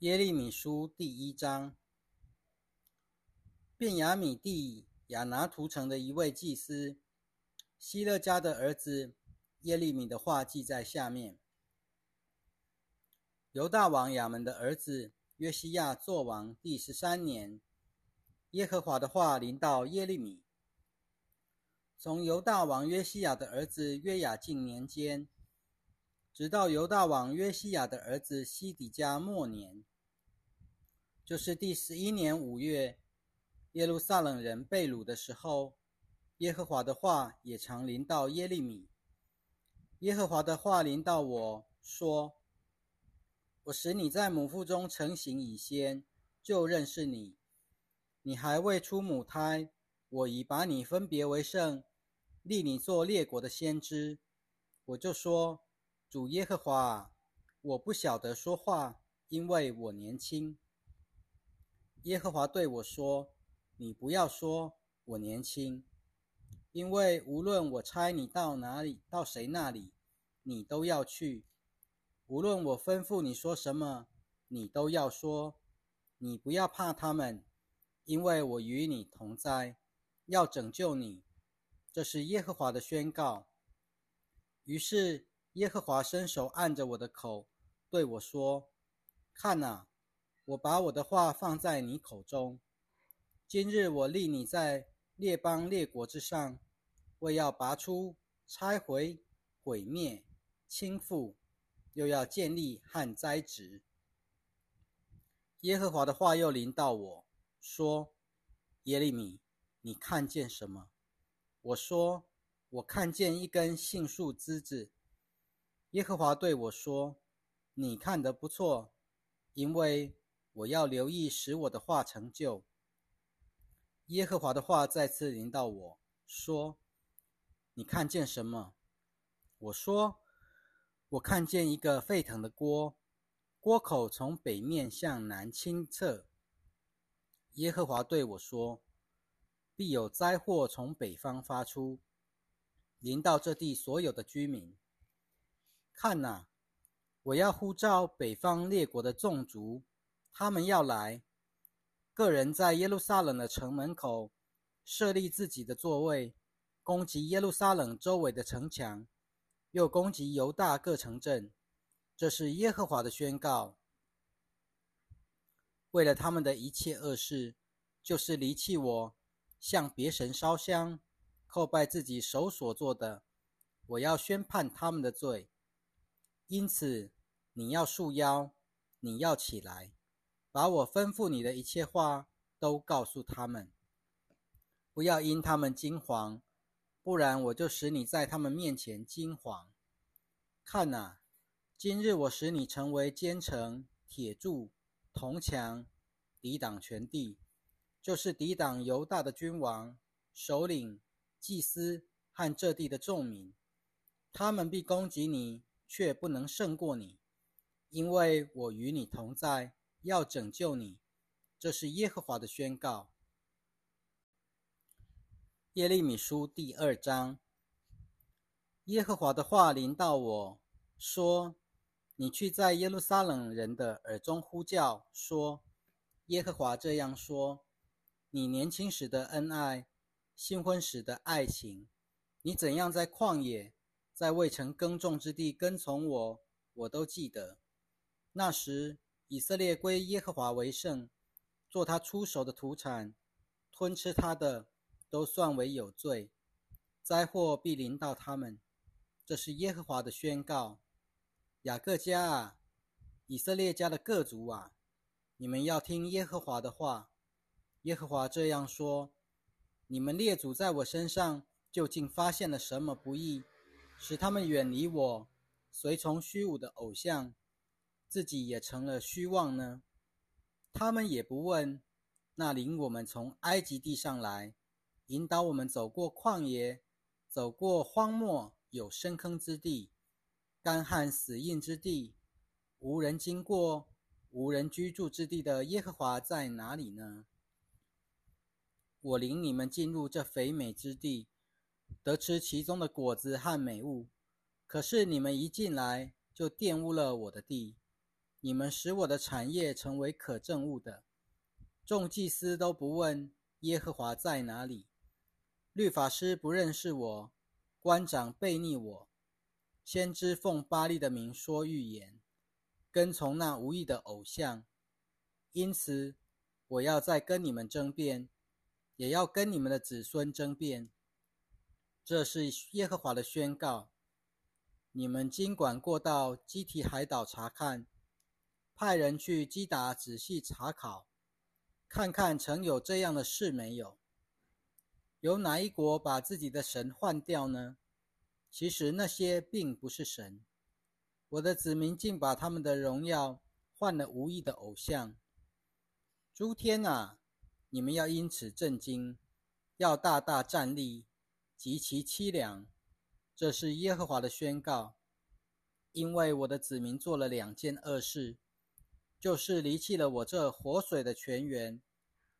耶利米书第一章，便雅米地亚拿图城的一位祭司希勒家的儿子耶利米的话记在下面：犹大王亚门的儿子约西亚作王第十三年，耶和华的话临到耶利米。从犹大王约西亚的儿子约雅敬年间，直到犹大王约西亚的儿子西底家末年，就是第十一年五月。耶路撒冷人被掳的时候，耶和华的话也常临到耶利米。耶和华的话临到我说：“我使你在母腹中成形以先，就认识你；你还未出母胎，我已把你分别为圣，立你做列国的先知。我就说：主耶和华，我不晓得说话，因为我年轻。耶和华对我说。”你不要说我年轻，因为无论我差你到哪里，到谁那里，你都要去；无论我吩咐你说什么，你都要说。你不要怕他们，因为我与你同在，要拯救你。这是耶和华的宣告。于是耶和华伸手按着我的口，对我说：“看哪，我把我的话放在你口中。”今日我立你在列邦列国之上，为要拔出、拆毁、毁灭、倾覆，又要建立和栽植。耶和华的话又临到我说：“耶利米，你看见什么？”我说：“我看见一根杏树枝子。”耶和华对我说：“你看得不错，因为我要留意使我的话成就。”耶和华的话再次临到我说：“你看见什么？”我说：“我看见一个沸腾的锅，锅口从北面向南倾侧。”耶和华对我说：“必有灾祸从北方发出，临到这地所有的居民。看哪，我要呼召北方列国的众族，他们要来。”个人在耶路撒冷的城门口设立自己的座位，攻击耶路撒冷周围的城墙，又攻击犹大各城镇。这是耶和华的宣告。为了他们的一切恶事，就是离弃我，向别神烧香，叩拜自己手所做的，我要宣判他们的罪。因此，你要束腰，你要起来。把我吩咐你的一切话都告诉他们，不要因他们惊惶，不然我就使你在他们面前惊惶。看哪，今日我使你成为坚城、铁柱、铜墙，抵挡全地，就是抵挡犹大的君王、首领、祭司和这地的众民。他们必攻击你，却不能胜过你，因为我与你同在。要拯救你，这是耶和华的宣告。耶利米书第二章，耶和华的话临到我说：“你去在耶路撒冷人的耳中呼叫，说：耶和华这样说：你年轻时的恩爱，新婚时的爱情，你怎样在旷野，在未曾耕种之地跟从我，我都记得。那时。”以色列归耶和华为圣，做他出手的土产，吞吃他的都算为有罪，灾祸必临到他们。这是耶和华的宣告。雅各家啊，以色列家的各族啊，你们要听耶和华的话。耶和华这样说：你们列祖在我身上究竟发现了什么不义，使他们远离我，随从虚无的偶像？自己也成了虚妄呢？他们也不问，那领我们从埃及地上来，引导我们走过旷野，走过荒漠有深坑之地，干旱死硬之地，无人经过，无人居住之地的耶和华在哪里呢？我领你们进入这肥美之地，得吃其中的果子和美物。可是你们一进来，就玷污了我的地。你们使我的产业成为可憎恶的。众祭司都不问耶和华在哪里，律法师不认识我，官长背逆我，先知奉巴利的名说预言，跟从那无意的偶像。因此，我要再跟你们争辩，也要跟你们的子孙争辩。这是耶和华的宣告。你们尽管过到基提海岛查看，派人去基达仔细查考，看看曾有这样的事没有？有哪一国把自己的神换掉呢？其实那些并不是神。我的子民竟把他们的荣耀换了无意的偶像。诸天啊，你们要因此震惊，要大大站立。极其凄凉，这是耶和华的宣告。因为我的子民做了两件恶事，就是离弃了我这活水的泉源，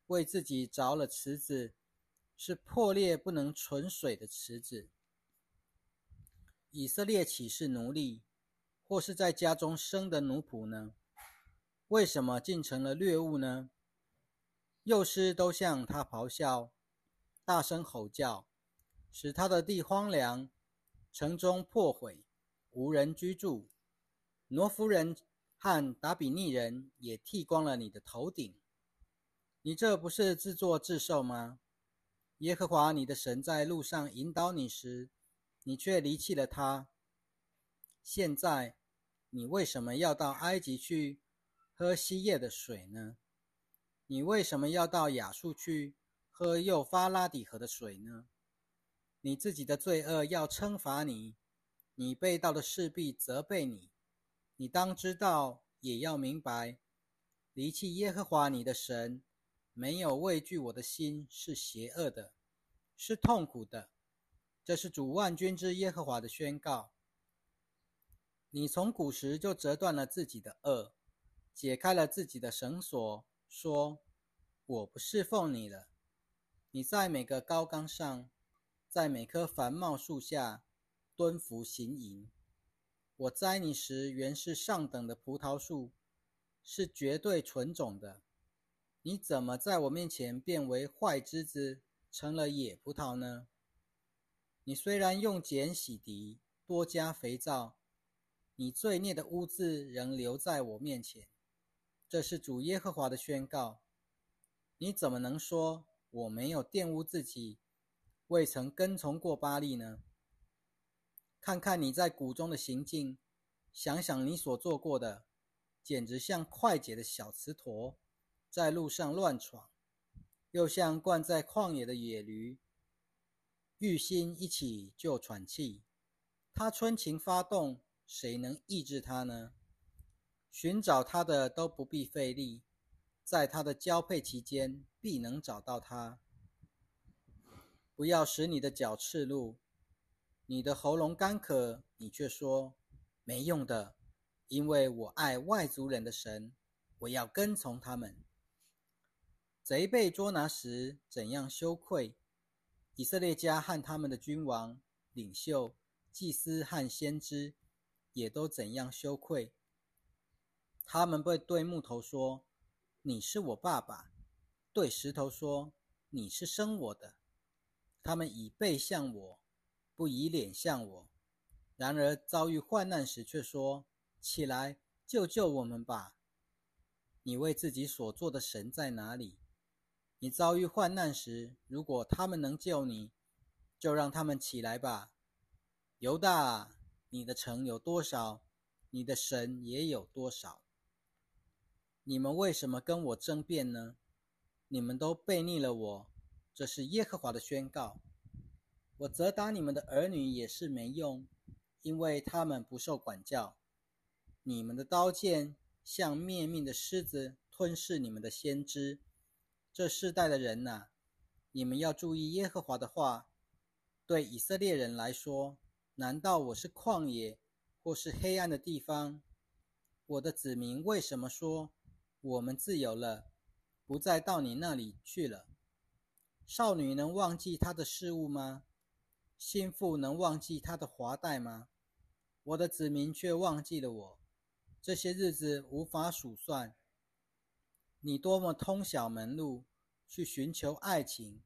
为自己凿了池子，是破裂不能存水的池子。以色列岂是奴隶，或是在家中生的奴仆呢？为什么竟成了掠物呢？幼师都向他咆哮，大声吼叫。使他的地荒凉，城中破毁，无人居住。挪夫人和达比尼人也剃光了你的头顶。你这不是自作自受吗？耶和华你的神在路上引导你时，你却离弃了他。现在，你为什么要到埃及去喝西叶的水呢？你为什么要到亚述去喝幼发拉底河的水呢？你自己的罪恶要惩罚你，你被盗的势必责备你。你当知道，也要明白，离弃耶和华你的神，没有畏惧我的心是邪恶的，是痛苦的。这是主万军之耶和华的宣告。你从古时就折断了自己的恶，解开了自己的绳索，说：“我不侍奉你了。”你在每个高岗上。在每棵繁茂树下蹲伏行吟。我栽你时原是上等的葡萄树，是绝对纯种的。你怎么在我面前变为坏枝子，成了野葡萄呢？你虽然用碱洗涤，多加肥皂，你罪孽的污渍仍留在我面前。这是主耶和华的宣告。你怎么能说我没有玷污自己？未曾跟从过巴利呢？看看你在谷中的行径，想想你所做过的，简直像快捷的小雌驼，在路上乱闯，又像惯在旷野的野驴，欲心一起就喘气。他春情发动，谁能抑制他呢？寻找他的都不必费力，在他的交配期间，必能找到他。不要使你的脚赤露，你的喉咙干渴，你却说没用的，因为我爱外族人的神，我要跟从他们。贼被捉拿时怎样羞愧，以色列家和他们的君王、领袖、祭司和先知也都怎样羞愧。他们会对木头说：“你是我爸爸。”对石头说：“你是生我的。”他们以背向我，不以脸向我；然而遭遇患难时，却说：“起来，救救我们吧！”你为自己所做的神在哪里？你遭遇患难时，如果他们能救你，就让他们起来吧。犹大，你的城有多少，你的神也有多少。你们为什么跟我争辩呢？你们都背逆了我。这是耶和华的宣告。我责打你们的儿女也是没用，因为他们不受管教。你们的刀剑像灭命的狮子，吞噬你们的先知。这世代的人呐，你们要注意耶和华的话。对以色列人来说，难道我是旷野，或是黑暗的地方？我的子民为什么说我们自由了，不再到你那里去了？少女能忘记她的事物吗？心腹能忘记她的华带吗？我的子民却忘记了我。这些日子无法数算。你多么通晓门路，去寻求爱情，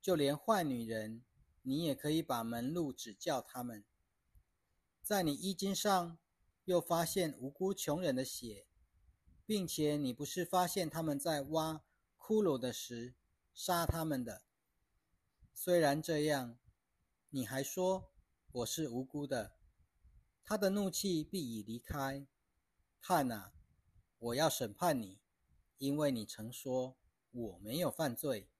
就连坏女人，你也可以把门路指教他们。在你衣襟上，又发现无辜穷人的血，并且你不是发现他们在挖骷髅的时杀他们的。虽然这样，你还说我是无辜的，他的怒气必已离开。看呐，我要审判你。因为你曾说我没有犯罪，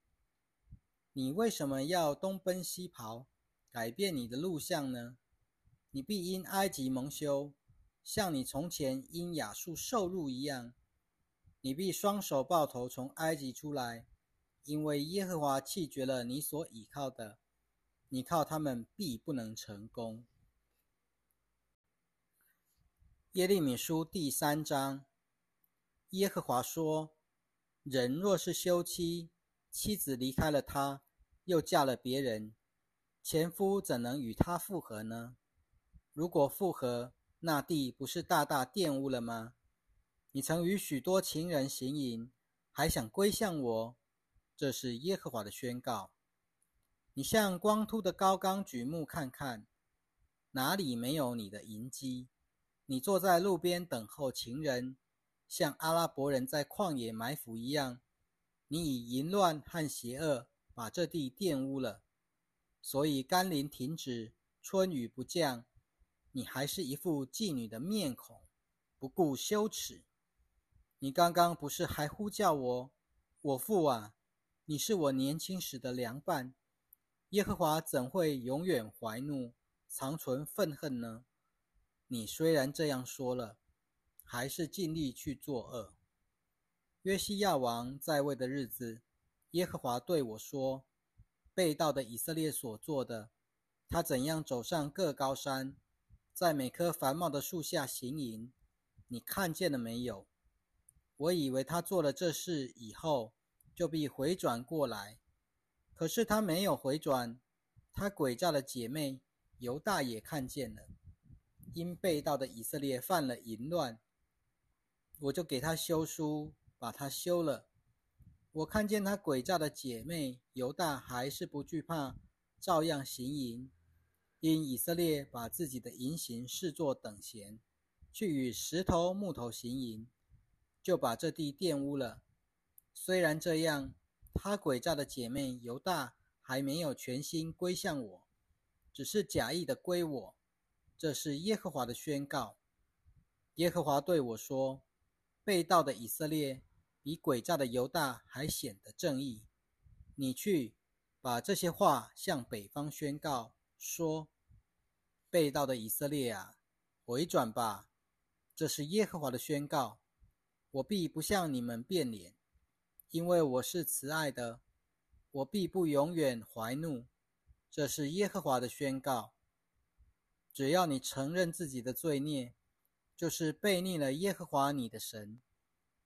你为什么要东奔西跑，改变你的路向呢？你必因埃及蒙羞，像你从前因亚述受辱一样。你必双手抱头从埃及出来，因为耶和华弃绝了你所倚靠的，你靠他们必不能成功。耶利米书第三章。耶和华说：“人若是休妻，妻子离开了他，又嫁了别人，前夫怎能与他复合呢？如果复合，那地不是大大玷污了吗？你曾与许多情人行淫，还想归向我？这是耶和华的宣告。你向光秃的高冈举目看看，哪里没有你的银机？你坐在路边等候情人。”像阿拉伯人在旷野埋伏一样，你以淫乱和邪恶把这地玷污了，所以甘霖停止，春雨不降，你还是一副妓女的面孔，不顾羞耻。你刚刚不是还呼叫我，我父啊，你是我年轻时的良伴，耶和华怎会永远怀怒，长存愤恨呢？你虽然这样说了。还是尽力去作恶。约西亚王在位的日子，耶和华对我说：“被盗的以色列所做的，他怎样走上各高山，在每棵繁茂的树下行淫，你看见了没有？我以为他做了这事以后，就必回转过来，可是他没有回转。他诡诈的姐妹犹大也看见了，因被盗的以色列犯了淫乱。”我就给他修书，把他修了。我看见他诡诈的姐妹犹大还是不惧怕，照样行淫。因以色列把自己的淫行视作等闲，去与石头、木头行淫，就把这地玷污了。虽然这样，他诡诈的姐妹犹大还没有全心归向我，只是假意的归我。这是耶和华的宣告。耶和华对我说。被盗的以色列比诡诈的犹大还显得正义。你去把这些话向北方宣告，说：被盗的以色列啊，回转吧！这是耶和华的宣告。我必不向你们变脸，因为我是慈爱的。我必不永远怀怒。这是耶和华的宣告。只要你承认自己的罪孽。就是背逆了耶和华你的神，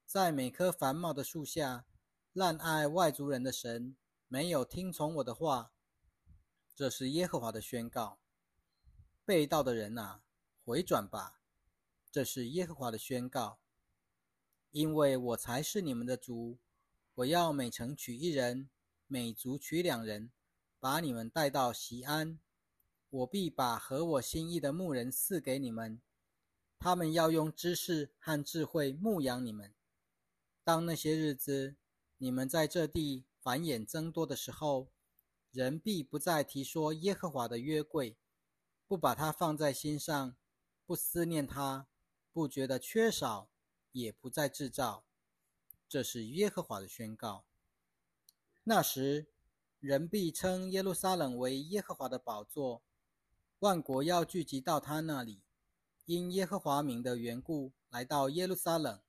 在每棵繁茂的树下滥爱外族人的神，没有听从我的话。这是耶和华的宣告。被盗的人啊，回转吧！这是耶和华的宣告。因为我才是你们的主，我要每城取一人，每族取两人，把你们带到西安。我必把合我心意的牧人赐给你们。他们要用知识和智慧牧养你们。当那些日子，你们在这地繁衍增多的时候，人必不再提说耶和华的约柜，不把它放在心上，不思念它，不觉得缺少，也不再制造。这是耶和华的宣告。那时，人必称耶路撒冷为耶和华的宝座，万国要聚集到他那里。因耶和华名的缘故，来到耶路撒冷，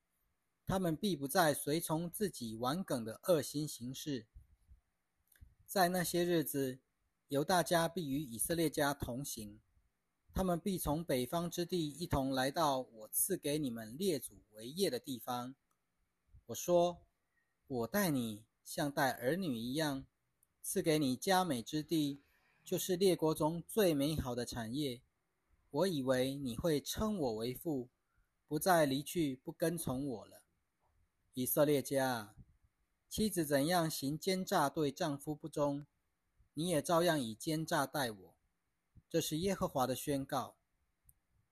他们必不再随从自己顽梗的恶心行事。在那些日子，犹大家必与以色列家同行，他们必从北方之地一同来到我赐给你们列祖为业的地方。我说：我待你像待儿女一样，赐给你佳美之地，就是列国中最美好的产业。我以为你会称我为父，不再离去，不跟从我了。以色列家，妻子怎样行奸诈对丈夫不忠，你也照样以奸诈待我。这是耶和华的宣告。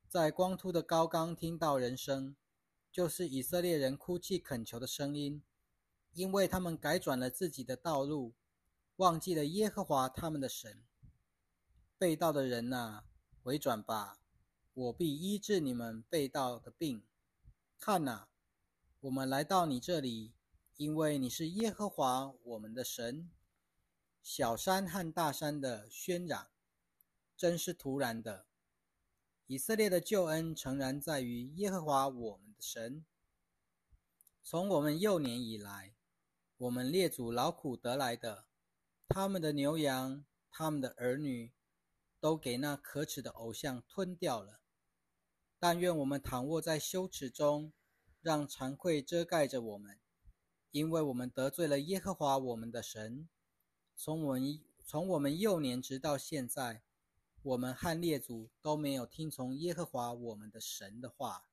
在光秃的高冈听到人声，就是以色列人哭泣恳求的声音，因为他们改转了自己的道路，忘记了耶和华他们的神。被盗的人呐，回转吧，我必医治你们被盗的病。看呐！我们来到你这里，因为你是耶和华我们的神。小山和大山的喧嚷，真是突然的。以色列的救恩诚然在于耶和华我们神。从我们幼年以来，我们列祖劳苦得来的，他们的牛羊、他们的儿女，都给那可耻的偶像吞掉了。但愿我们躺卧在羞耻中。让惭愧遮盖着我们，因为我们得罪了耶和华我们的神。从我们从我们幼年直到现在，我们和列祖都没有听从耶和华我们的神的话。